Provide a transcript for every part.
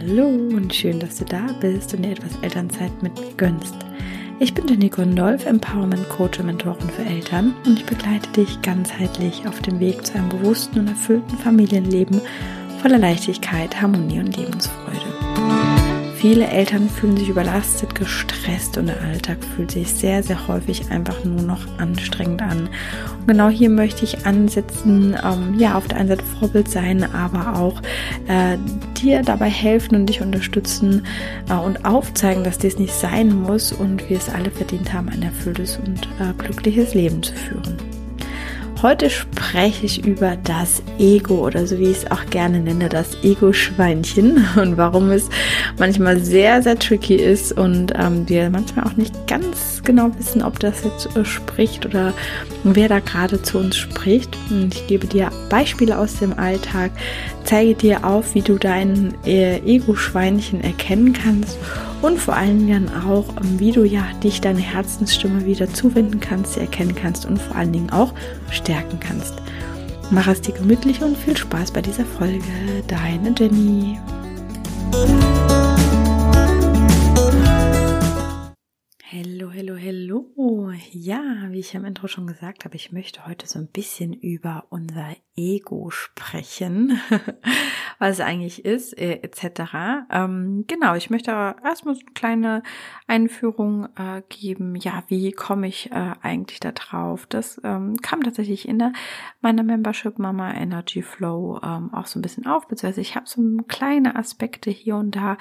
Hallo und schön, dass du da bist und dir etwas Elternzeit mit mir gönnst. Ich bin Jenny Gondolf, Empowerment Coach und Mentorin für Eltern und ich begleite dich ganzheitlich auf dem Weg zu einem bewussten und erfüllten Familienleben voller Leichtigkeit, Harmonie und Lebensfreude. Viele Eltern fühlen sich überlastet, gestresst und der Alltag fühlt sich sehr, sehr häufig einfach nur noch anstrengend an. Und genau hier möchte ich ansetzen, ähm, ja, auf der einen Seite Vorbild sein, aber auch äh, dir dabei helfen und dich unterstützen äh, und aufzeigen, dass dies nicht sein muss und wir es alle verdient haben, ein erfülltes und äh, glückliches Leben zu führen. Heute spreche ich über das Ego oder so wie ich es auch gerne nenne, das Ego-Schweinchen und warum es manchmal sehr, sehr tricky ist und ähm, wir manchmal auch nicht ganz genau wissen, ob das jetzt äh, spricht oder wer da gerade zu uns spricht. Und ich gebe dir Beispiele aus dem Alltag, zeige dir auf, wie du dein äh, Ego-Schweinchen erkennen kannst und vor allen Dingen auch, ähm, wie du ja dich deine Herzensstimme wieder zuwenden kannst, sie erkennen kannst und vor allen Dingen auch stärken kannst. Mach es dir gemütlich und viel Spaß bei dieser Folge. Deine Jenny. Hallo, hallo, hallo. Ja, wie ich am Intro schon gesagt habe, ich möchte heute so ein bisschen über unser Ego sprechen, was es eigentlich ist, äh, etc. Ähm, genau, ich möchte erstmal so eine kleine Einführung äh, geben. Ja, wie komme ich äh, eigentlich da drauf? Das ähm, kam tatsächlich in der, meiner Membership Mama Energy Flow ähm, auch so ein bisschen auf, beziehungsweise ich habe so kleine Aspekte hier und da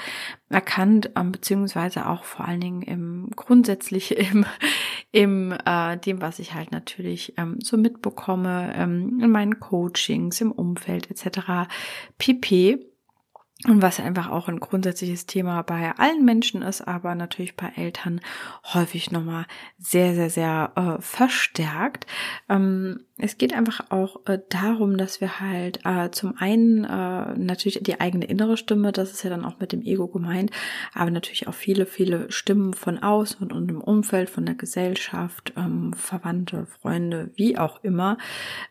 erkannt, ähm, beziehungsweise auch vor allen Dingen im grundsätzlich im, im äh, dem, was ich halt natürlich ähm, so mitbekomme ähm, in meinen Coachings, im Umfeld etc. pp. Und was einfach auch ein grundsätzliches Thema bei allen Menschen ist, aber natürlich bei Eltern häufig nochmal sehr, sehr, sehr äh, verstärkt. Ähm, es geht einfach auch äh, darum, dass wir halt äh, zum einen äh, natürlich die eigene innere Stimme, das ist ja dann auch mit dem Ego gemeint, aber natürlich auch viele, viele Stimmen von außen und im Umfeld, von der Gesellschaft, ähm, Verwandte, Freunde, wie auch immer,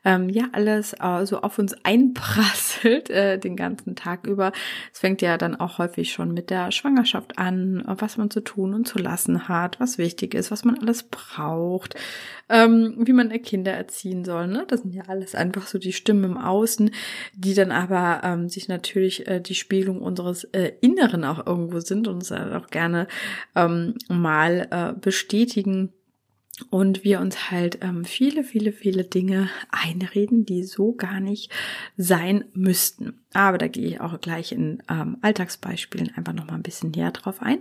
ähm, ja alles äh, so auf uns einprasselt äh, den ganzen Tag über. Es fängt ja dann auch häufig schon mit der Schwangerschaft an, was man zu tun und zu lassen hat, was wichtig ist, was man alles braucht, ähm, wie man Kinder erziehen soll. Ne? Das sind ja alles einfach so die Stimmen im Außen, die dann aber ähm, sich natürlich äh, die Spiegelung unseres äh, Inneren auch irgendwo sind und uns auch gerne ähm, mal äh, bestätigen und wir uns halt ähm, viele, viele, viele Dinge einreden, die so gar nicht sein müssten. Aber da gehe ich auch gleich in ähm, Alltagsbeispielen einfach noch mal ein bisschen näher drauf ein.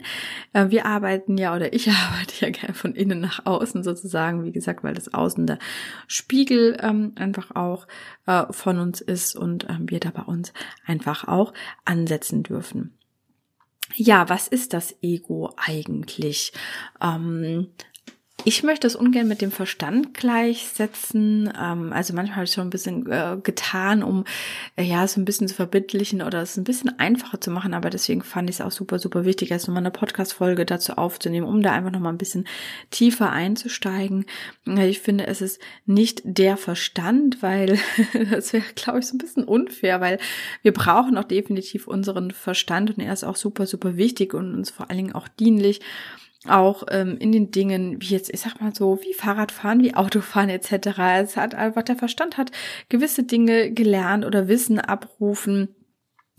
Äh, wir arbeiten ja oder ich arbeite ja gerne von innen nach außen sozusagen, wie gesagt, weil das Außen der Spiegel ähm, einfach auch äh, von uns ist und ähm, wir da bei uns einfach auch ansetzen dürfen. Ja, was ist das Ego eigentlich? Ähm, ich möchte es ungern mit dem Verstand gleichsetzen. Ähm, also manchmal habe ich schon ein bisschen äh, getan, um äh, ja so ein bisschen zu verbindlichen oder es ein bisschen einfacher zu machen. Aber deswegen fand ich es auch super, super wichtig, erst nochmal eine Podcast-Folge dazu aufzunehmen, um da einfach nochmal ein bisschen tiefer einzusteigen. Ich finde, es ist nicht der Verstand, weil das wäre, glaube ich, so ein bisschen unfair, weil wir brauchen auch definitiv unseren Verstand und er ist auch super, super wichtig und uns vor allen Dingen auch dienlich auch ähm, in den Dingen, wie jetzt, ich sag mal so, wie Fahrradfahren, wie Autofahren etc. Es hat einfach, der Verstand hat gewisse Dinge gelernt oder Wissen abrufen.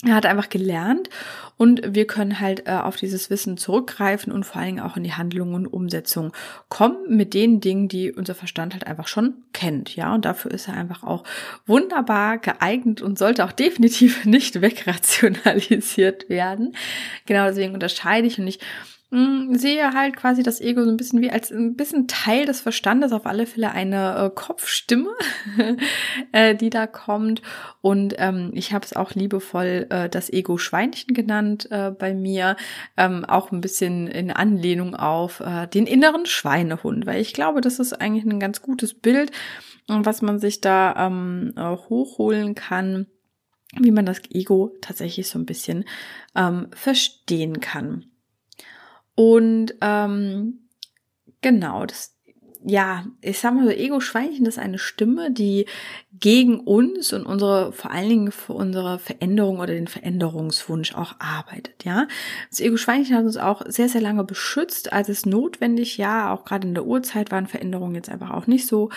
Er hat einfach gelernt und wir können halt äh, auf dieses Wissen zurückgreifen und vor allen Dingen auch in die Handlung und Umsetzung kommen mit den Dingen, die unser Verstand halt einfach schon kennt. Ja, und dafür ist er einfach auch wunderbar geeignet und sollte auch definitiv nicht wegrationalisiert werden. Genau deswegen unterscheide ich und ich sehe halt quasi das Ego so ein bisschen wie als ein bisschen Teil des Verstandes, auf alle Fälle eine äh, Kopfstimme, äh, die da kommt. Und ähm, ich habe es auch liebevoll äh, das Ego-Schweinchen genannt äh, bei mir, ähm, auch ein bisschen in Anlehnung auf äh, den inneren Schweinehund, weil ich glaube, das ist eigentlich ein ganz gutes Bild, was man sich da ähm, äh, hochholen kann wie man das Ego tatsächlich so ein bisschen ähm, verstehen kann. Und ähm, genau, das ja, ich sag mal so, Ego-Schweinchen ist eine Stimme, die gegen uns und unsere, vor allen Dingen für unsere Veränderung oder den Veränderungswunsch auch arbeitet, ja. Das Ego-Schweinchen hat uns auch sehr, sehr lange beschützt, als es notwendig, ja, auch gerade in der Urzeit waren Veränderungen jetzt einfach auch nicht so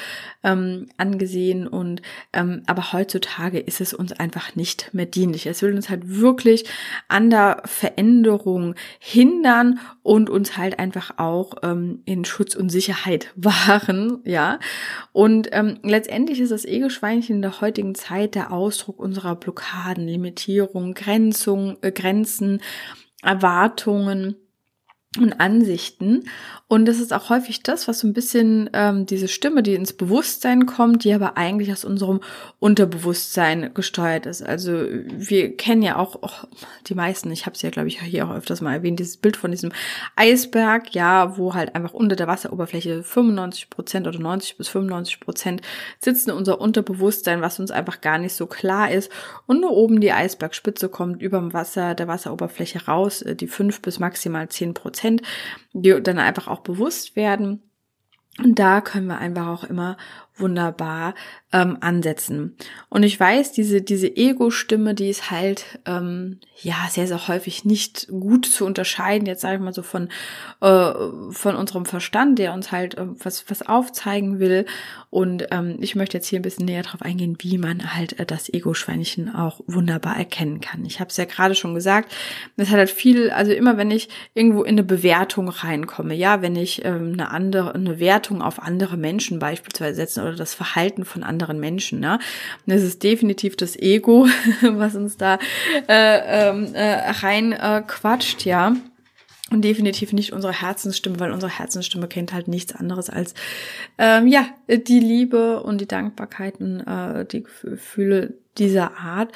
ähm, angesehen und, ähm, aber heutzutage ist es uns einfach nicht mehr dienlich. Es will uns halt wirklich an der Veränderung hindern und uns halt einfach auch ähm, in Schutz und Sicherheit wahren, ja. Und ähm, letztendlich ist das Ego-Schweinchen in der heutigen Zeit der Ausdruck unserer Blockaden, Limitierung, Grenzung, äh, Grenzen, Erwartungen und Ansichten. Und das ist auch häufig das, was so ein bisschen ähm, diese Stimme, die ins Bewusstsein kommt, die aber eigentlich aus unserem Unterbewusstsein gesteuert ist. Also wir kennen ja auch, auch die meisten, ich habe es ja, glaube ich, hier auch öfters mal erwähnt, dieses Bild von diesem Eisberg, ja, wo halt einfach unter der Wasseroberfläche 95 Prozent oder 90 bis 95 Prozent sitzen unser Unterbewusstsein, was uns einfach gar nicht so klar ist. Und nur oben die Eisbergspitze kommt über dem Wasser, der Wasseroberfläche raus, äh, die fünf bis maximal zehn Prozent, die dann einfach auch bewusst werden. Und da können wir einfach auch immer wunderbar ähm, ansetzen. Und ich weiß, diese, diese Ego-Stimme, die ist halt ähm, ja sehr, sehr häufig nicht gut zu unterscheiden, jetzt sage ich mal so von, äh, von unserem Verstand, der uns halt äh, was, was aufzeigen will. Und ähm, ich möchte jetzt hier ein bisschen näher drauf eingehen, wie man halt äh, das Ego-Schweinchen auch wunderbar erkennen kann. Ich habe es ja gerade schon gesagt, es hat halt viel, also immer wenn ich irgendwo in eine Bewertung reinkomme, ja, wenn ich ähm, eine andere, eine Wertung auf andere Menschen beispielsweise setzen oder das Verhalten von anderen Menschen. Ne? das ist definitiv das Ego, was uns da äh, ähm, äh, rein äh, quatscht, ja. Und definitiv nicht unsere Herzensstimme, weil unsere Herzensstimme kennt halt nichts anderes als ähm, ja die Liebe und die Dankbarkeiten, äh, die Gefühle dieser Art.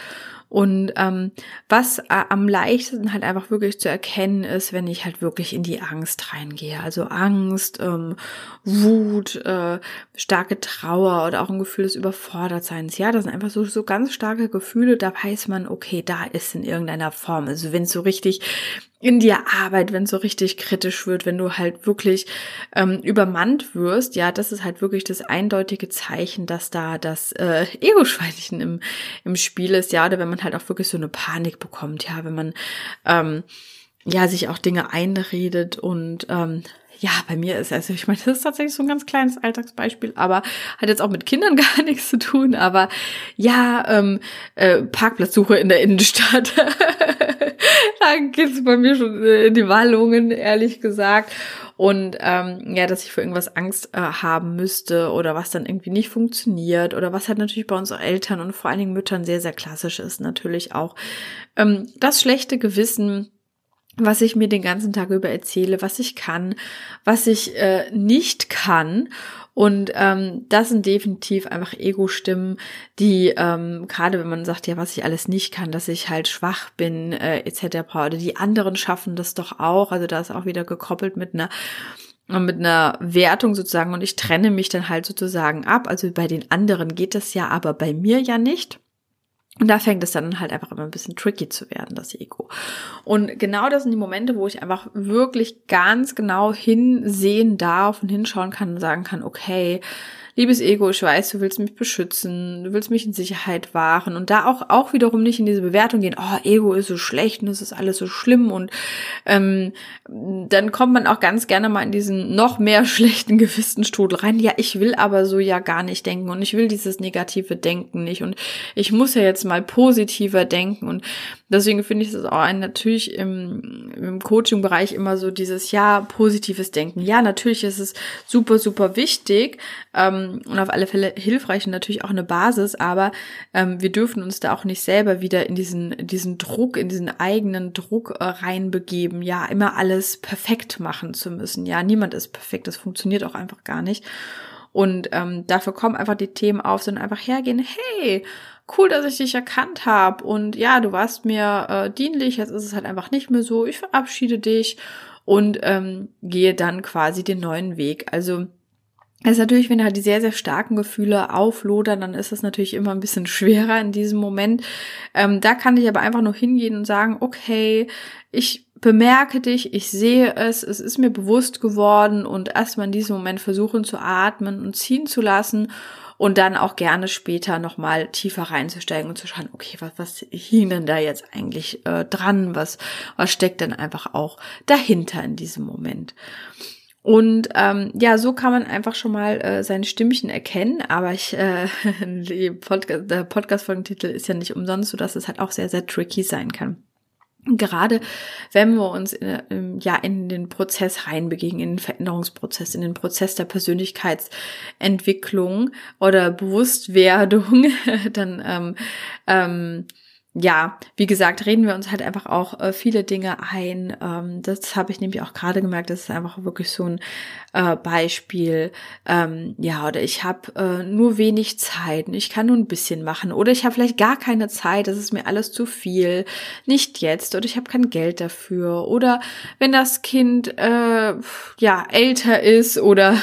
Und ähm, was äh, am leichtesten halt einfach wirklich zu erkennen ist, wenn ich halt wirklich in die Angst reingehe. Also Angst, ähm, Wut, äh, starke Trauer oder auch ein Gefühl des Überfordertseins. Ja, das sind einfach so, so ganz starke Gefühle. Da weiß man, okay, da ist in irgendeiner Form. Also wenn es so richtig in dir Arbeit, wenn es so richtig kritisch wird, wenn du halt wirklich ähm, übermannt wirst, ja, das ist halt wirklich das eindeutige Zeichen, dass da das äh, Ego-Schweinchen im, im Spiel ist, ja, oder wenn man halt auch wirklich so eine Panik bekommt, ja, wenn man ähm, ja sich auch Dinge einredet und ähm, ja, bei mir ist also, ich meine, das ist tatsächlich so ein ganz kleines Alltagsbeispiel, aber hat jetzt auch mit Kindern gar nichts zu tun. Aber ja, ähm, äh, Parkplatzsuche in der Innenstadt. da geht's bei mir schon in die Wallungen, ehrlich gesagt. Und ähm, ja, dass ich für irgendwas Angst äh, haben müsste oder was dann irgendwie nicht funktioniert oder was halt natürlich bei unseren Eltern und vor allen Dingen Müttern sehr, sehr klassisch ist, natürlich auch ähm, das schlechte Gewissen was ich mir den ganzen Tag über erzähle, was ich kann, was ich äh, nicht kann. Und ähm, das sind definitiv einfach Ego-Stimmen, die ähm, gerade wenn man sagt, ja, was ich alles nicht kann, dass ich halt schwach bin, äh, etc. Oder die anderen schaffen das doch auch. Also da ist auch wieder gekoppelt mit einer mit einer Wertung sozusagen und ich trenne mich dann halt sozusagen ab. Also bei den anderen geht das ja, aber bei mir ja nicht. Und da fängt es dann halt einfach immer ein bisschen tricky zu werden, das Ego. Und genau das sind die Momente, wo ich einfach wirklich ganz genau hinsehen darf und hinschauen kann und sagen kann, okay, liebes Ego, ich weiß, du willst mich beschützen, du willst mich in Sicherheit wahren und da auch, auch wiederum nicht in diese Bewertung gehen, oh, Ego ist so schlecht und es ist alles so schlimm und ähm, dann kommt man auch ganz gerne mal in diesen noch mehr schlechten Gewissensstrudel rein. Ja, ich will aber so ja gar nicht denken und ich will dieses negative Denken nicht und ich muss ja jetzt mal positiver denken und deswegen finde ich es auch ein, natürlich im, im Coaching-Bereich immer so dieses ja, positives Denken. Ja, natürlich ist es super, super wichtig, ähm, ähm, und auf alle Fälle hilfreich und natürlich auch eine Basis, aber ähm, wir dürfen uns da auch nicht selber wieder in diesen, diesen Druck, in diesen eigenen Druck äh, reinbegeben, ja, immer alles perfekt machen zu müssen. Ja, niemand ist perfekt, das funktioniert auch einfach gar nicht. Und ähm, dafür kommen einfach die Themen auf, sondern einfach hergehen, hey, cool, dass ich dich erkannt habe und ja, du warst mir äh, dienlich, jetzt ist es halt einfach nicht mehr so, ich verabschiede dich und ähm, gehe dann quasi den neuen Weg. Also ist natürlich, wenn halt die sehr, sehr starken Gefühle auflodern, dann ist es natürlich immer ein bisschen schwerer in diesem Moment. Ähm, da kann ich aber einfach nur hingehen und sagen, okay, ich bemerke dich, ich sehe es, es ist mir bewusst geworden und erstmal in diesem Moment versuchen zu atmen und ziehen zu lassen und dann auch gerne später nochmal tiefer reinzusteigen und zu schauen, okay, was, was hing denn da jetzt eigentlich äh, dran? Was, was steckt denn einfach auch dahinter in diesem Moment? Und ähm, ja, so kann man einfach schon mal äh, sein Stimmchen erkennen. Aber ich, äh, die Podcast, der Podcast-Folgentitel ist ja nicht umsonst, so dass es halt auch sehr, sehr tricky sein kann. Gerade wenn wir uns in, ja in den Prozess reinbegegen, in den Veränderungsprozess, in den Prozess der Persönlichkeitsentwicklung oder Bewusstwerdung, dann ähm, ähm, ja, wie gesagt, reden wir uns halt einfach auch äh, viele Dinge ein. Ähm, das habe ich nämlich auch gerade gemerkt. Das ist einfach wirklich so ein äh, Beispiel. Ähm, ja, oder ich habe äh, nur wenig Zeit. Ich kann nur ein bisschen machen. Oder ich habe vielleicht gar keine Zeit. Das ist mir alles zu viel. Nicht jetzt. Oder ich habe kein Geld dafür. Oder wenn das Kind äh, ja älter ist oder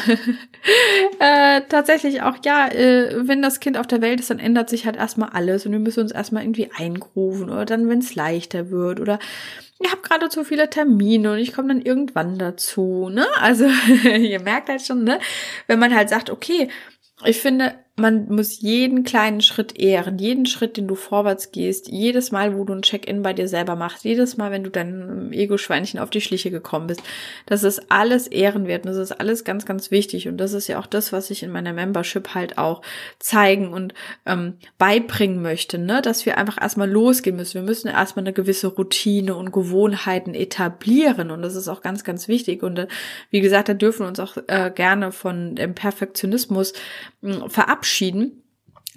äh, tatsächlich auch, ja, äh, wenn das Kind auf der Welt ist, dann ändert sich halt erstmal alles und wir müssen uns erstmal irgendwie eingrufen oder dann, wenn es leichter wird oder ich habe gerade zu viele Termine und ich komme dann irgendwann dazu, ne? Also ihr merkt halt schon, ne? Wenn man halt sagt, okay, ich finde, man muss jeden kleinen Schritt ehren, jeden Schritt, den du vorwärts gehst, jedes Mal, wo du ein Check-in bei dir selber machst, jedes Mal, wenn du deinem Ego-Schweinchen auf die Schliche gekommen bist, das ist alles ehrenwert und das ist alles ganz, ganz wichtig und das ist ja auch das, was ich in meiner Membership halt auch zeigen und ähm, beibringen möchte, ne, dass wir einfach erstmal losgehen müssen. Wir müssen erstmal eine gewisse Routine und Gewohnheiten etablieren und das ist auch ganz, ganz wichtig und äh, wie gesagt, da dürfen wir uns auch äh, gerne von dem Perfektionismus äh, verabschieden verabschieden.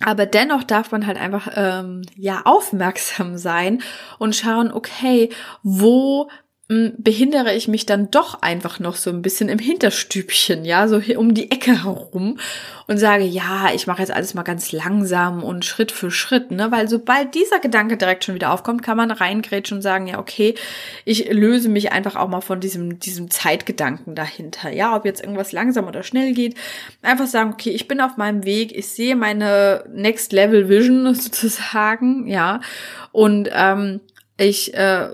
Aber dennoch darf man halt einfach ähm, ja aufmerksam sein und schauen, okay, wo behindere ich mich dann doch einfach noch so ein bisschen im Hinterstübchen, ja, so hier um die Ecke herum und sage, ja, ich mache jetzt alles mal ganz langsam und Schritt für Schritt, ne, weil sobald dieser Gedanke direkt schon wieder aufkommt, kann man reingrätschen und sagen, ja, okay, ich löse mich einfach auch mal von diesem, diesem Zeitgedanken dahinter, ja, ob jetzt irgendwas langsam oder schnell geht, einfach sagen, okay, ich bin auf meinem Weg, ich sehe meine Next Level Vision sozusagen, ja, und ähm, ich äh,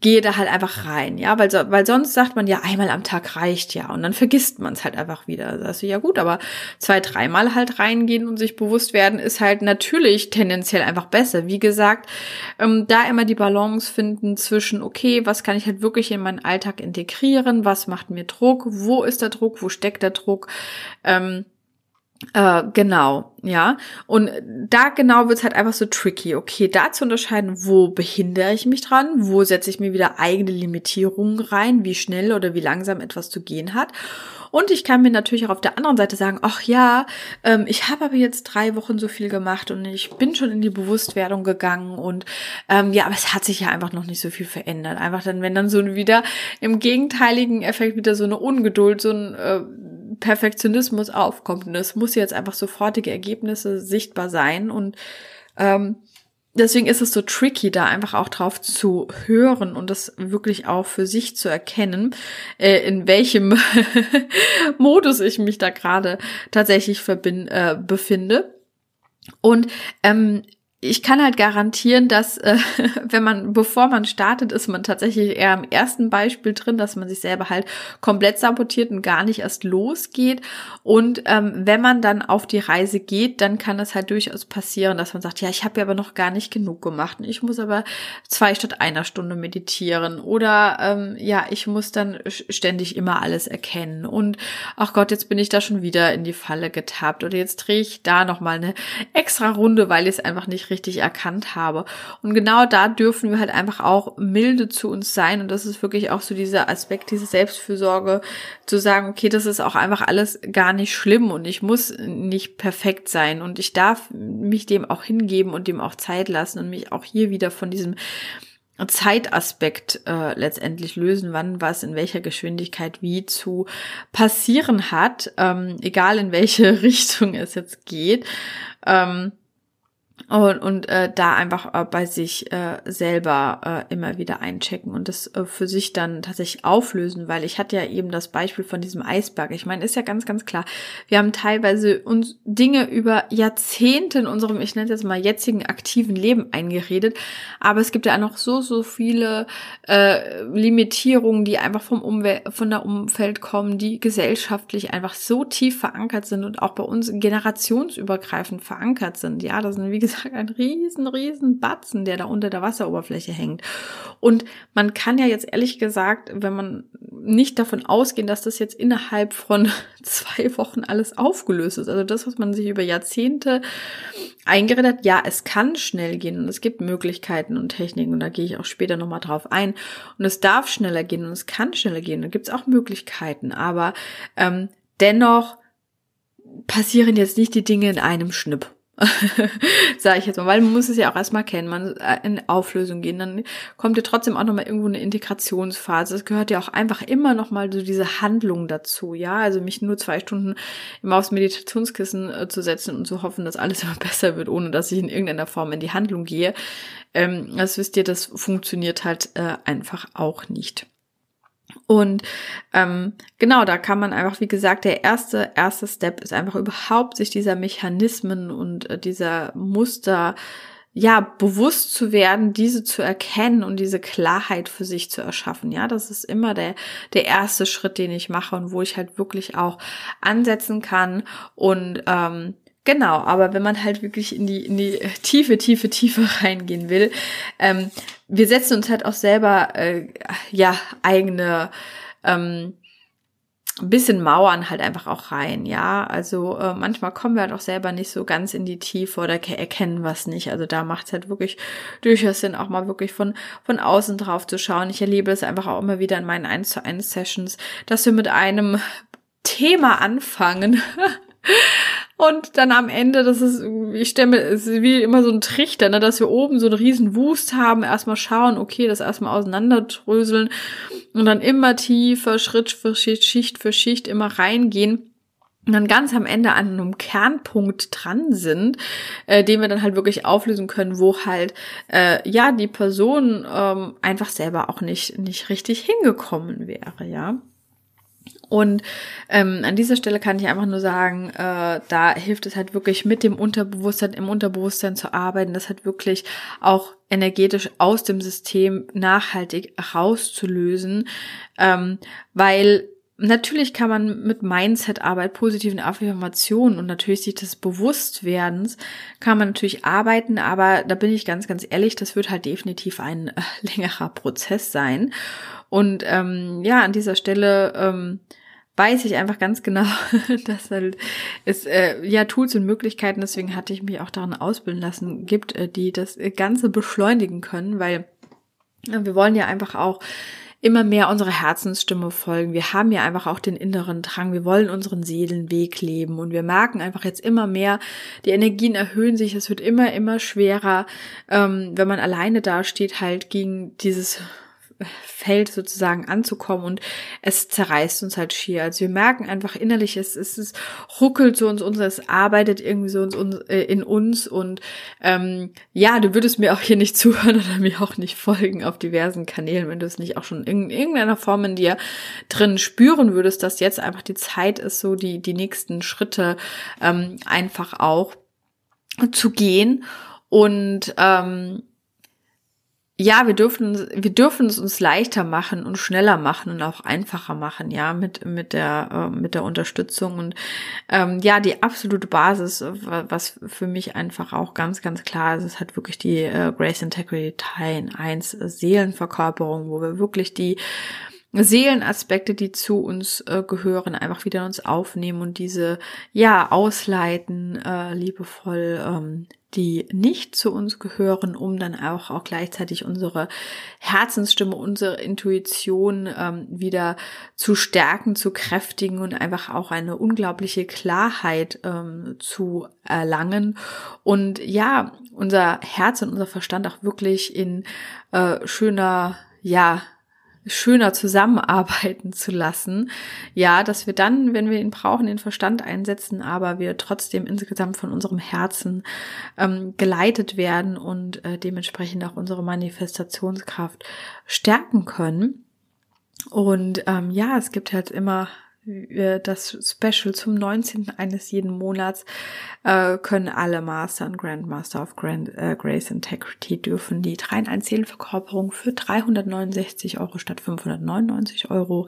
gehe da halt einfach rein, ja, weil, weil sonst sagt man ja, einmal am Tag reicht ja. Und dann vergisst man es halt einfach wieder. Sagst du, ja gut, aber zwei, dreimal halt reingehen und sich bewusst werden, ist halt natürlich tendenziell einfach besser. Wie gesagt, ähm, da immer die Balance finden zwischen, okay, was kann ich halt wirklich in meinen Alltag integrieren, was macht mir Druck, wo ist der Druck, wo steckt der Druck, ähm, äh, genau, ja. Und da genau wird's halt einfach so tricky. Okay, da zu unterscheiden, wo behindere ich mich dran, wo setze ich mir wieder eigene Limitierungen rein, wie schnell oder wie langsam etwas zu gehen hat. Und ich kann mir natürlich auch auf der anderen Seite sagen, ach ja, ähm, ich habe aber jetzt drei Wochen so viel gemacht und ich bin schon in die Bewusstwerdung gegangen und ähm, ja, aber es hat sich ja einfach noch nicht so viel verändert. Einfach dann, wenn dann so wieder im gegenteiligen Effekt wieder so eine Ungeduld, so ein äh, Perfektionismus aufkommt. Und es muss jetzt einfach sofortige Ergebnisse sichtbar sein. Und ähm, deswegen ist es so tricky, da einfach auch drauf zu hören und das wirklich auch für sich zu erkennen, äh, in welchem Modus ich mich da gerade tatsächlich verbin äh, befinde. Und ähm, ich kann halt garantieren, dass äh, wenn man, bevor man startet, ist man tatsächlich eher im ersten Beispiel drin, dass man sich selber halt komplett sabotiert und gar nicht erst losgeht. Und ähm, wenn man dann auf die Reise geht, dann kann es halt durchaus passieren, dass man sagt, ja, ich habe ja aber noch gar nicht genug gemacht. Ich muss aber zwei statt einer Stunde meditieren. Oder ähm, ja, ich muss dann ständig immer alles erkennen. Und ach Gott, jetzt bin ich da schon wieder in die Falle getappt. Oder jetzt drehe ich da nochmal eine extra Runde, weil ich es einfach nicht richtig erkannt habe. Und genau da dürfen wir halt einfach auch milde zu uns sein. Und das ist wirklich auch so dieser Aspekt, diese Selbstfürsorge, zu sagen, okay, das ist auch einfach alles gar nicht schlimm und ich muss nicht perfekt sein und ich darf mich dem auch hingeben und dem auch Zeit lassen und mich auch hier wieder von diesem Zeitaspekt äh, letztendlich lösen, wann was in welcher Geschwindigkeit wie zu passieren hat, ähm, egal in welche Richtung es jetzt geht. Ähm, und, und äh, da einfach äh, bei sich äh, selber äh, immer wieder einchecken und das äh, für sich dann tatsächlich auflösen, weil ich hatte ja eben das Beispiel von diesem Eisberg. Ich meine, ist ja ganz, ganz klar, wir haben teilweise uns Dinge über Jahrzehnte in unserem, ich nenne es jetzt mal jetzigen aktiven Leben eingeredet, aber es gibt ja noch so, so viele äh, Limitierungen, die einfach vom Umwelt, von der Umfeld kommen, die gesellschaftlich einfach so tief verankert sind und auch bei uns generationsübergreifend verankert sind. Ja, das sind wie gesagt gesagt, ein riesen, riesen Batzen, der da unter der Wasseroberfläche hängt. Und man kann ja jetzt ehrlich gesagt, wenn man nicht davon ausgehen, dass das jetzt innerhalb von zwei Wochen alles aufgelöst ist. Also das, was man sich über Jahrzehnte eingeredet ja, es kann schnell gehen und es gibt Möglichkeiten und Techniken und da gehe ich auch später nochmal drauf ein. Und es darf schneller gehen und es kann schneller gehen. Da gibt es auch Möglichkeiten, aber ähm, dennoch passieren jetzt nicht die Dinge in einem Schnipp. Sage ich jetzt mal, weil man muss es ja auch erstmal kennen, man äh, in Auflösung gehen, dann kommt ja trotzdem auch nochmal irgendwo eine Integrationsphase. Es gehört ja auch einfach immer nochmal so diese Handlung dazu, ja. Also mich nur zwei Stunden immer aufs Meditationskissen äh, zu setzen und zu hoffen, dass alles immer besser wird, ohne dass ich in irgendeiner Form in die Handlung gehe. Ähm, das wisst ihr, das funktioniert halt äh, einfach auch nicht. Und ähm, genau, da kann man einfach, wie gesagt, der erste, erste Step ist einfach überhaupt sich dieser Mechanismen und äh, dieser Muster ja, bewusst zu werden, diese zu erkennen und diese Klarheit für sich zu erschaffen. Ja, das ist immer der, der erste Schritt, den ich mache und wo ich halt wirklich auch ansetzen kann und ähm, Genau, aber wenn man halt wirklich in die, in die tiefe, tiefe, tiefe reingehen will, ähm, wir setzen uns halt auch selber, äh, ja, eigene, ähm, bisschen Mauern halt einfach auch rein, ja. Also äh, manchmal kommen wir halt auch selber nicht so ganz in die Tiefe oder erkennen was nicht. Also da macht es halt wirklich durchaus Sinn, auch mal wirklich von, von außen drauf zu schauen. Ich erlebe es einfach auch immer wieder in meinen 1 zu 1 Sessions, dass wir mit einem Thema anfangen. Und dann am Ende, das ist, ich stelle mir, es ist wie immer so ein Trichter, ne, dass wir oben so einen riesen Wust haben, erstmal schauen, okay, das erstmal auseinanderdröseln und dann immer tiefer, Schritt für Schicht, Schicht für Schicht immer reingehen und dann ganz am Ende an einem Kernpunkt dran sind, äh, den wir dann halt wirklich auflösen können, wo halt äh, ja die Person ähm, einfach selber auch nicht nicht richtig hingekommen wäre, ja. Und ähm, an dieser Stelle kann ich einfach nur sagen, äh, da hilft es halt wirklich mit dem Unterbewusstsein, im Unterbewusstsein zu arbeiten, das halt wirklich auch energetisch aus dem System nachhaltig rauszulösen, ähm, weil Natürlich kann man mit Mindset-Arbeit, positiven Affirmationen und natürlich sich des Bewusstwerdens kann man natürlich arbeiten, aber da bin ich ganz, ganz ehrlich, das wird halt definitiv ein äh, längerer Prozess sein. Und ähm, ja, an dieser Stelle ähm, weiß ich einfach ganz genau, dass halt es äh, ja Tools und Möglichkeiten, deswegen hatte ich mich auch daran ausbilden lassen, gibt, äh, die das Ganze beschleunigen können, weil äh, wir wollen ja einfach auch immer mehr unserer Herzensstimme folgen. Wir haben ja einfach auch den inneren Drang. Wir wollen unseren Seelenweg leben und wir merken einfach jetzt immer mehr, die Energien erhöhen sich. Es wird immer, immer schwerer, ähm, wenn man alleine dasteht, halt gegen dieses Feld sozusagen anzukommen und es zerreißt uns halt schier. Also wir merken einfach innerlich, es, es, es ruckelt so uns, uns, es arbeitet irgendwie so uns, äh, in uns und ähm, ja, du würdest mir auch hier nicht zuhören oder mir auch nicht folgen auf diversen Kanälen, wenn du es nicht auch schon in irgendeiner Form in dir drin spüren würdest, dass jetzt einfach die Zeit ist, so die, die nächsten Schritte ähm, einfach auch zu gehen und ähm, ja, wir dürfen, wir dürfen es uns leichter machen und schneller machen und auch einfacher machen, ja, mit, mit der, äh, mit der Unterstützung. Und, ähm, ja, die absolute Basis, was für mich einfach auch ganz, ganz klar ist, ist halt wirklich die äh, Grace Integrity Teil 1 Seelenverkörperung, wo wir wirklich die, Seelenaspekte, die zu uns äh, gehören, einfach wieder uns aufnehmen und diese ja ausleiten, äh, liebevoll, ähm, die nicht zu uns gehören, um dann auch, auch gleichzeitig unsere Herzensstimme, unsere Intuition ähm, wieder zu stärken, zu kräftigen und einfach auch eine unglaubliche Klarheit ähm, zu erlangen. Und ja, unser Herz und unser Verstand auch wirklich in äh, schöner, ja, schöner zusammenarbeiten zu lassen. Ja, dass wir dann, wenn wir ihn brauchen, den Verstand einsetzen, aber wir trotzdem insgesamt von unserem Herzen ähm, geleitet werden und äh, dementsprechend auch unsere Manifestationskraft stärken können. Und ähm, ja, es gibt halt immer das Special zum 19. eines jeden Monats äh, können alle Master und Grandmaster of Grand, äh, Grace Integrity dürfen die 3 in 1 Seelenverkörperung für 369 Euro statt 599 Euro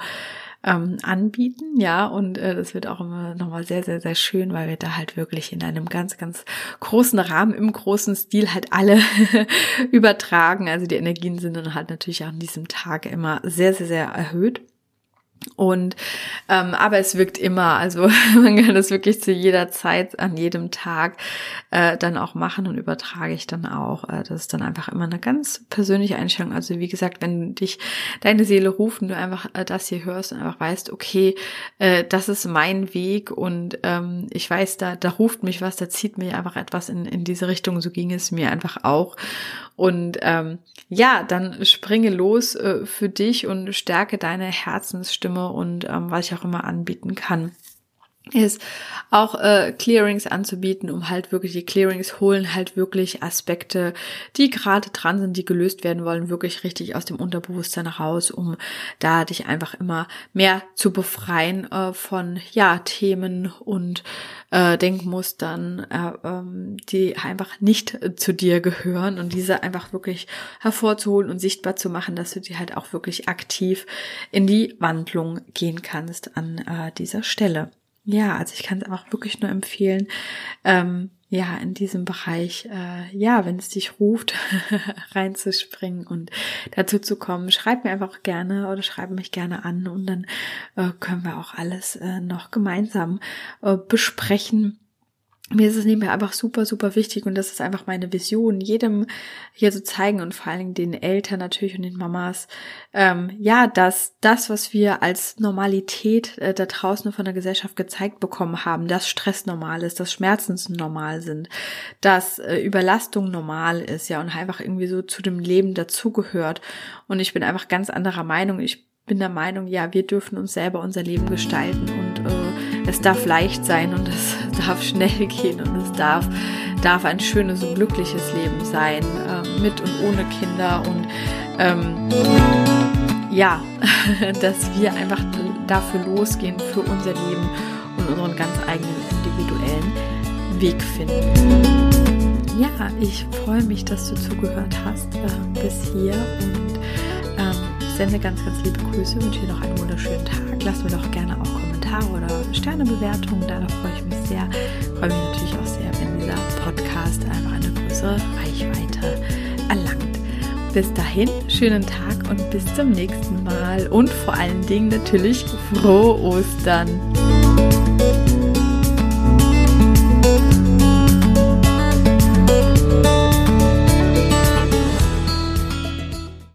ähm, anbieten, ja, und äh, das wird auch immer nochmal sehr, sehr, sehr schön, weil wir da halt wirklich in einem ganz, ganz großen Rahmen, im großen Stil halt alle übertragen. Also die Energien sind dann halt natürlich auch an diesem Tag immer sehr, sehr, sehr erhöht. Und ähm, aber es wirkt immer, also man kann das wirklich zu jeder Zeit, an jedem Tag äh, dann auch machen und übertrage ich dann auch. Äh, das ist dann einfach immer eine ganz persönliche Einstellung. Also wie gesagt, wenn dich deine Seele ruft und du einfach äh, das hier hörst und einfach weißt, okay, äh, das ist mein Weg und ähm, ich weiß, da, da ruft mich was, da zieht mich einfach etwas in, in diese Richtung. So ging es mir einfach auch. Und ähm, ja, dann springe los äh, für dich und stärke deine Herzensstimme und ähm, was ich auch immer anbieten kann ist auch äh, Clearings anzubieten, um halt wirklich die Clearings holen halt wirklich Aspekte, die gerade dran sind, die gelöst werden wollen, wirklich richtig aus dem Unterbewusstsein raus, um da dich einfach immer mehr zu befreien äh, von ja Themen und äh, Denkmustern, äh, ähm, die einfach nicht zu dir gehören und diese einfach wirklich hervorzuholen und sichtbar zu machen, dass du die halt auch wirklich aktiv in die Wandlung gehen kannst an äh, dieser Stelle. Ja, also ich kann es auch wirklich nur empfehlen, ähm, ja, in diesem Bereich, äh, ja, wenn es dich ruft, reinzuspringen und dazu zu kommen. Schreib mir einfach gerne oder schreib mich gerne an und dann äh, können wir auch alles äh, noch gemeinsam äh, besprechen mir ist es nebenbei einfach super, super wichtig und das ist einfach meine Vision, jedem hier zu zeigen und vor allen Dingen den Eltern natürlich und den Mamas, ähm, ja, dass das, was wir als Normalität äh, da draußen von der Gesellschaft gezeigt bekommen haben, dass Stress normal ist, dass Schmerzen normal sind, dass äh, Überlastung normal ist, ja, und einfach irgendwie so zu dem Leben dazugehört. Und ich bin einfach ganz anderer Meinung. Ich bin der Meinung, ja, wir dürfen uns selber unser Leben gestalten und es darf leicht sein und es darf schnell gehen und es darf, darf ein schönes und glückliches Leben sein, äh, mit und ohne Kinder und ähm, ja, dass wir einfach dafür losgehen, für unser Leben und unseren ganz eigenen individuellen Weg finden. Ja, ich freue mich, dass du zugehört hast äh, bis hier und ähm, sende ganz, ganz liebe Grüße, wünsche dir noch einen wunderschönen Tag. Lass mir doch gerne auch Kommentare oder Sternebewertungen da, da freue ich mich sehr. Freue mich natürlich auch sehr, wenn dieser Podcast einfach eine größere Reichweite erlangt. Bis dahin, schönen Tag und bis zum nächsten Mal und vor allen Dingen natürlich frohe Ostern.